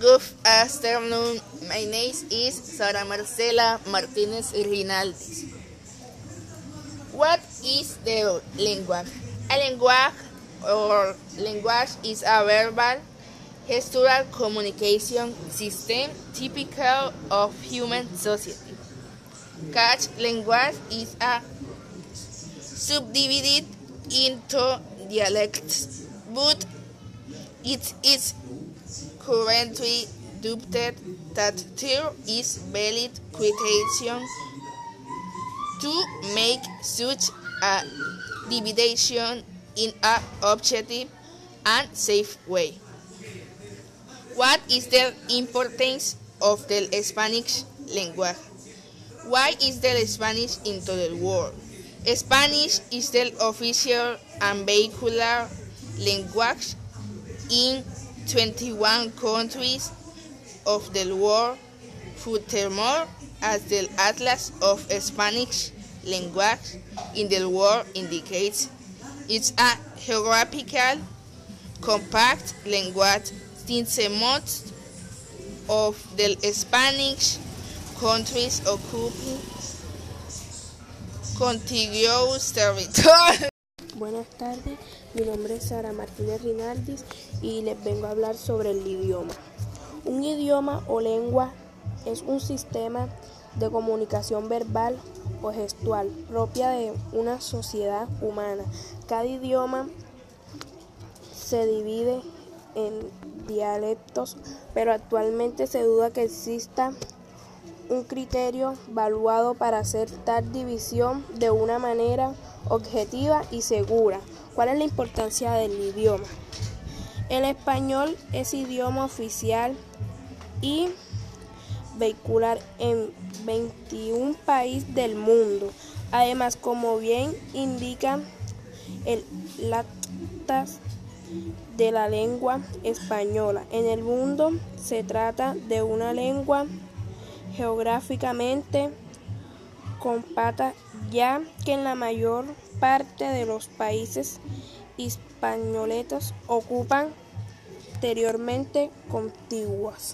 Good afternoon. My name is Sara Marcela Martinez Rinaldi. What is the language? A language or language is a verbal gestural communication system typical of human society. Catch language is a subdivided into dialects, but it is currently doubted that there is valid criterion to make such a division in an objective and safe way. What is the importance of the Spanish language? Why is the Spanish into the world? Spanish is the official and vehicular language in 21 countries of the world. Furthermore, as the Atlas of Spanish language in the world indicates, it's a geographical compact language since most of the Spanish countries occupy contiguous territory. Buenas tardes, mi nombre es Sara Martínez Rinaldis y les vengo a hablar sobre el idioma. Un idioma o lengua es un sistema de comunicación verbal o gestual propia de una sociedad humana. Cada idioma se divide en dialectos, pero actualmente se duda que exista un criterio valuado para hacer tal división de una manera objetiva y segura. ¿Cuál es la importancia del idioma? El español es idioma oficial y vehicular en 21 países del mundo. Además, como bien indica el Lactas de la lengua española, en el mundo se trata de una lengua geográficamente compacta, ya que en la mayor parte de los países españoletos ocupan anteriormente contiguas.